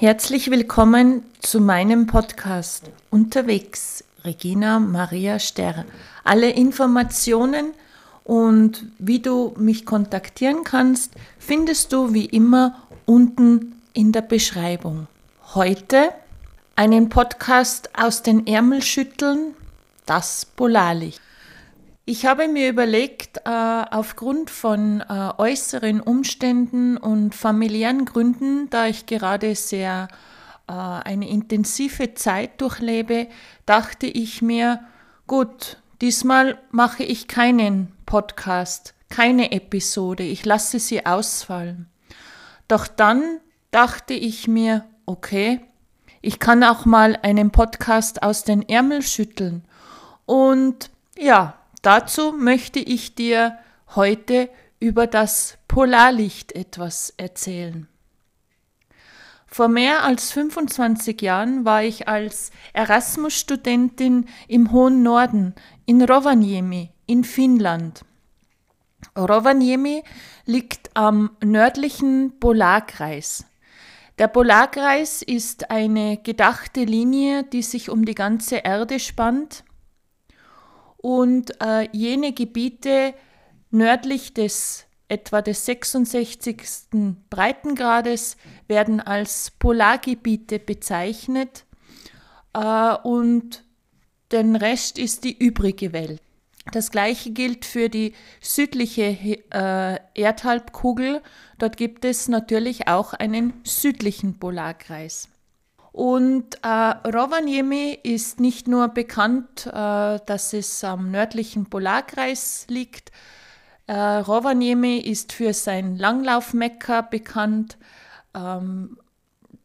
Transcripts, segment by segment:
Herzlich willkommen zu meinem Podcast Unterwegs, Regina Maria Sterr. Alle Informationen und wie du mich kontaktieren kannst, findest du wie immer unten in der Beschreibung. Heute einen Podcast aus den Ärmel schütteln, das Polarlicht. Ich habe mir überlegt, äh, aufgrund von äh, äußeren Umständen und familiären Gründen, da ich gerade sehr äh, eine intensive Zeit durchlebe, dachte ich mir, gut, diesmal mache ich keinen Podcast, keine Episode, ich lasse sie ausfallen. Doch dann dachte ich mir, okay, ich kann auch mal einen Podcast aus den Ärmel schütteln. Und ja, Dazu möchte ich dir heute über das Polarlicht etwas erzählen. Vor mehr als 25 Jahren war ich als Erasmus-Studentin im hohen Norden in Rovaniemi in Finnland. Rovaniemi liegt am nördlichen Polarkreis. Der Polarkreis ist eine gedachte Linie, die sich um die ganze Erde spannt und äh, jene Gebiete nördlich des etwa des 66. Breitengrades werden als Polargebiete bezeichnet äh, und den Rest ist die übrige Welt. Das gleiche gilt für die südliche äh, Erdhalbkugel. Dort gibt es natürlich auch einen südlichen Polarkreis. Und äh, Rovaniemi ist nicht nur bekannt, äh, dass es am nördlichen Polarkreis liegt. Äh, Rovaniemi ist für sein Langlaufmekka bekannt, ähm,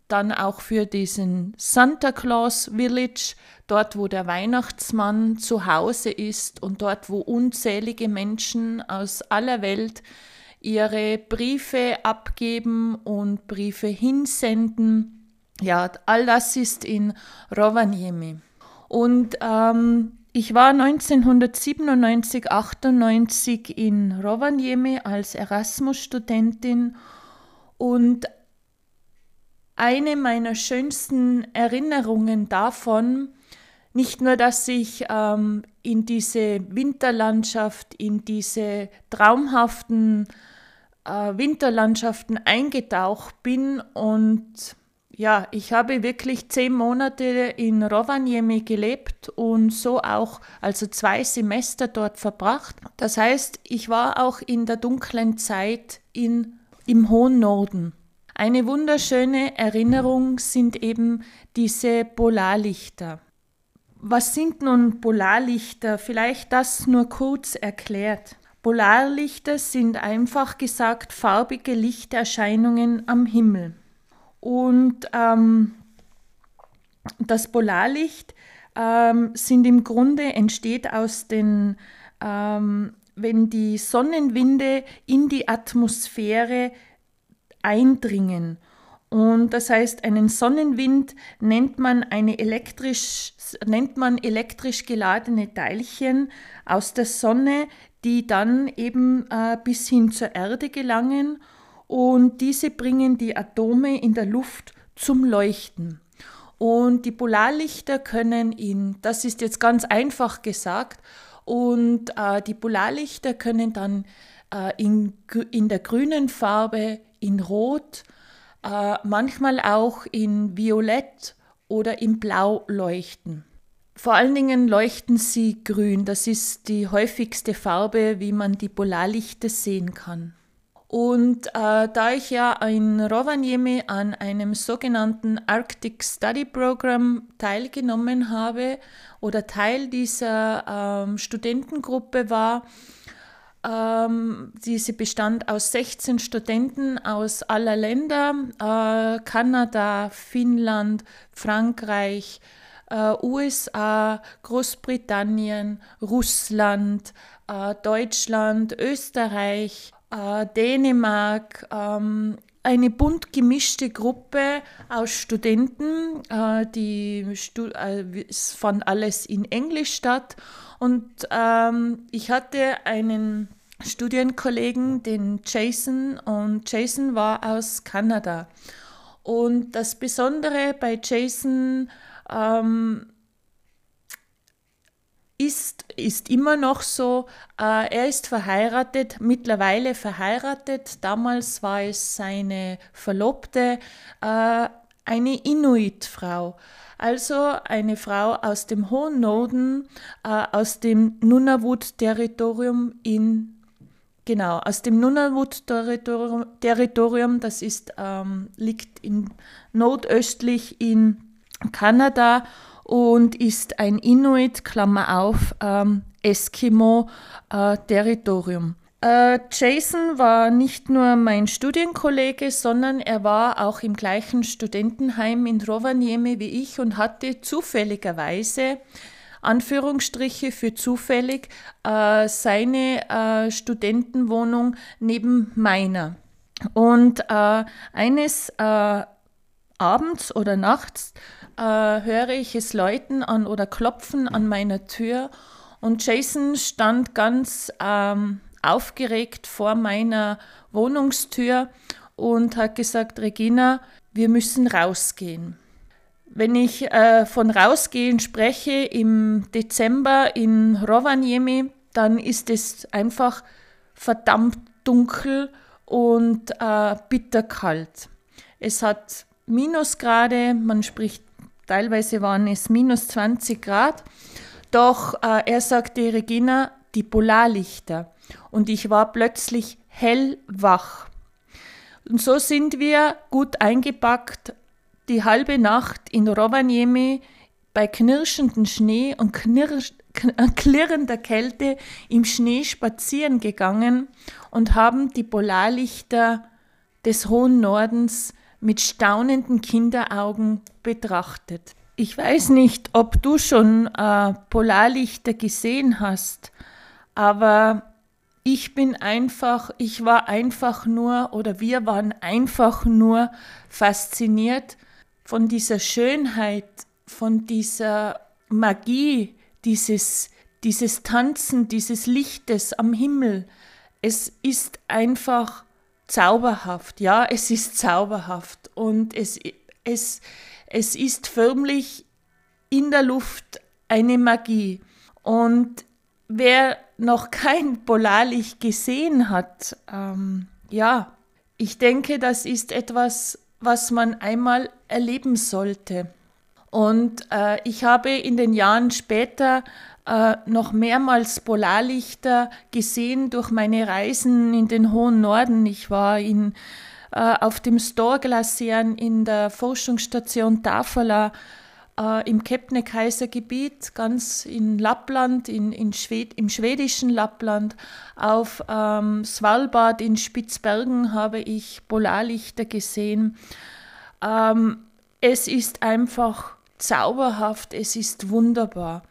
dann auch für diesen Santa Claus Village, dort wo der Weihnachtsmann zu Hause ist und dort wo unzählige Menschen aus aller Welt ihre Briefe abgeben und Briefe hinsenden ja, all das ist in Rovaniemi. Und ähm, ich war 1997, 98 in Rovaniemi als Erasmus-Studentin und eine meiner schönsten Erinnerungen davon, nicht nur, dass ich ähm, in diese Winterlandschaft, in diese traumhaften äh, Winterlandschaften eingetaucht bin und ja, ich habe wirklich zehn Monate in Rovaniemi gelebt und so auch, also zwei Semester dort verbracht. Das heißt, ich war auch in der dunklen Zeit in, im hohen Norden. Eine wunderschöne Erinnerung sind eben diese Polarlichter. Was sind nun Polarlichter? Vielleicht das nur kurz erklärt. Polarlichter sind einfach gesagt farbige Lichterscheinungen am Himmel. Und ähm, das Polarlicht ähm, sind im Grunde entsteht aus den, ähm, wenn die Sonnenwinde in die Atmosphäre eindringen. Und das heißt, einen Sonnenwind nennt man, eine elektrisch, nennt man elektrisch geladene Teilchen aus der Sonne, die dann eben äh, bis hin zur Erde gelangen und diese bringen die Atome in der Luft zum Leuchten. Und die Polarlichter können in, das ist jetzt ganz einfach gesagt, und äh, die Polarlichter können dann äh, in, in der grünen Farbe, in Rot, äh, manchmal auch in Violett oder in Blau leuchten. Vor allen Dingen leuchten sie grün, das ist die häufigste Farbe, wie man die Polarlichter sehen kann. Und äh, da ich ja in Rovaniemi an einem sogenannten Arctic Study Program teilgenommen habe oder Teil dieser ähm, Studentengruppe war, ähm, diese bestand aus 16 Studenten aus aller Länder, äh, Kanada, Finnland, Frankreich, äh, USA, Großbritannien, Russland, äh, Deutschland, Österreich, äh, Dänemark, ähm, eine bunt gemischte Gruppe aus Studenten, äh, die Stu äh, es fand alles in Englisch statt. Und ähm, ich hatte einen Studienkollegen, den Jason und Jason war aus Kanada. Und das Besondere bei Jason ähm, ist, ist immer noch so, äh, er ist verheiratet, mittlerweile verheiratet. Damals war es seine Verlobte, äh, eine Inuit-Frau. Also eine Frau aus dem hohen Norden, äh, aus dem Nunavut-Territorium in Genau, aus dem Nunavut-Territorium, das ist, ähm, liegt in, nordöstlich in Kanada und ist ein Inuit, Klammer auf, ähm, Eskimo-Territorium. Äh, Jason war nicht nur mein Studienkollege, sondern er war auch im gleichen Studentenheim in Rovaniemi wie ich und hatte zufälligerweise Anführungsstriche für zufällig, äh, seine äh, Studentenwohnung neben meiner. Und äh, eines äh, Abends oder nachts äh, höre ich es läuten an oder klopfen an meiner Tür und Jason stand ganz ähm, aufgeregt vor meiner Wohnungstür und hat gesagt, Regina, wir müssen rausgehen. Wenn ich äh, von rausgehen spreche im Dezember in Rovaniemi, dann ist es einfach verdammt dunkel und äh, bitterkalt. Es hat Minusgrade, man spricht, teilweise waren es minus 20 Grad. Doch äh, er sagte, Regina, die Polarlichter. Und ich war plötzlich hellwach. Und so sind wir gut eingepackt die halbe Nacht in Rovaniemi bei knirschendem Schnee und knirsch, äh, klirrender Kälte im Schnee spazieren gegangen und haben die Polarlichter des hohen Nordens mit staunenden Kinderaugen betrachtet. Ich weiß nicht, ob du schon äh, Polarlichter gesehen hast, aber ich bin einfach, ich war einfach nur oder wir waren einfach nur fasziniert von dieser Schönheit, von dieser Magie, dieses, dieses Tanzen, dieses Lichtes am Himmel. Es ist einfach zauberhaft, ja, es ist zauberhaft und es, es, es ist förmlich in der Luft eine Magie. Und wer noch kein Polarlicht gesehen hat, ähm, ja, ich denke, das ist etwas, was man einmal erleben sollte. Und äh, ich habe in den Jahren später äh, noch mehrmals Polarlichter gesehen durch meine Reisen in den hohen Norden. Ich war in, äh, auf dem Storglacieren in der Forschungsstation Tafala äh, im Kebnekaisergebiet, ganz in Lappland, in, in Schwed im schwedischen Lappland. Auf ähm, Svalbard in Spitzbergen habe ich Polarlichter gesehen. Ähm, es ist einfach zauberhaft, es ist wunderbar.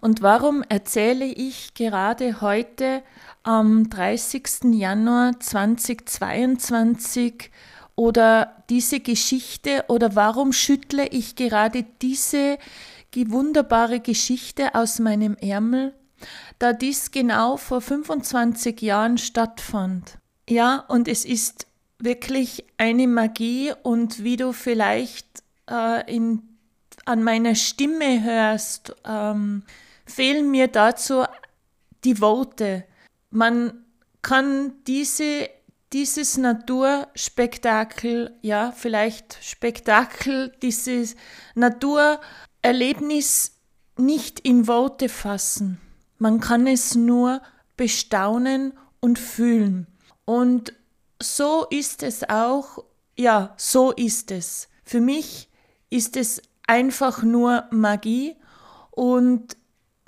Und warum erzähle ich gerade heute am 30. Januar 2022 oder diese Geschichte oder warum schüttle ich gerade diese wunderbare Geschichte aus meinem Ärmel, da dies genau vor 25 Jahren stattfand. Ja, und es ist wirklich eine Magie und wie du vielleicht äh, in, an meiner Stimme hörst, ähm, fehlen mir dazu die Worte. Man kann diese, dieses Naturspektakel, ja, vielleicht Spektakel, dieses Naturerlebnis nicht in Worte fassen. Man kann es nur bestaunen und fühlen. Und so ist es auch, ja, so ist es. Für mich ist es einfach nur Magie und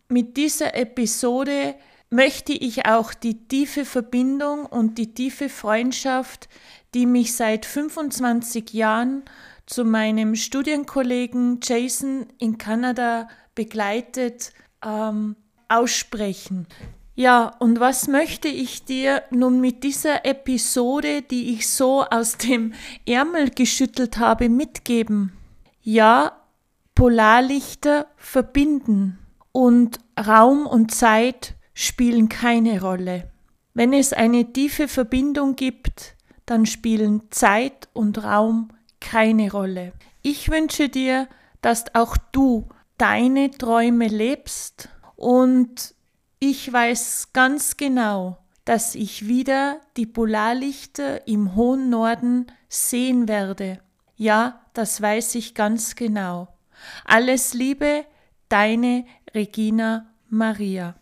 mit dieser Episode möchte ich auch die tiefe Verbindung und die tiefe Freundschaft, die mich seit 25 Jahren zu meinem Studienkollegen Jason in Kanada begleitet, ähm, aussprechen. Ja, und was möchte ich dir nun mit dieser Episode, die ich so aus dem Ärmel geschüttelt habe, mitgeben? Ja, Polarlichter verbinden und Raum und Zeit spielen keine Rolle. Wenn es eine tiefe Verbindung gibt, dann spielen Zeit und Raum keine Rolle. Ich wünsche dir, dass auch du deine Träume lebst und ich weiß ganz genau, dass ich wieder die Polarlichter im hohen Norden sehen werde. Ja, das weiß ich ganz genau. Alles Liebe, deine Regina Maria.